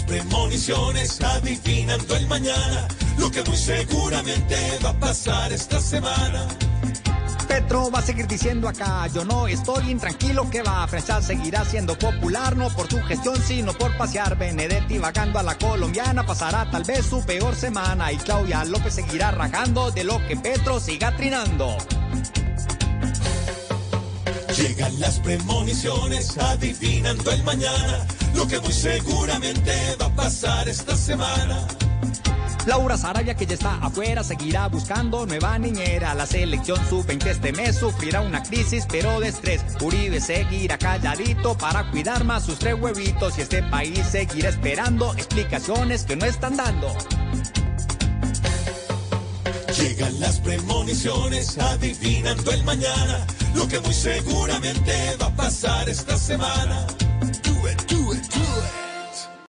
premoniciones adivinando el mañana, lo que muy seguramente va a pasar esta semana. Petro va a seguir diciendo acá, yo no estoy intranquilo que va, Fresa seguirá siendo popular, no por su gestión, sino por pasear. Benedetti vagando a la colombiana, pasará tal vez su peor semana y Claudia López seguirá rajando de lo que Petro siga trinando. Llegan las premoniciones adivinando el mañana, lo que muy seguramente va a pasar esta semana. Laura Sarabia, que ya está afuera, seguirá buscando nueva niñera. La selección sub-20 este mes sufrirá una crisis, pero de estrés. Uribe seguirá calladito para cuidar más sus tres huevitos. Y este país seguirá esperando explicaciones que no están dando. Llegan las premoniciones adivinando el mañana, lo que muy seguramente va a pasar esta semana.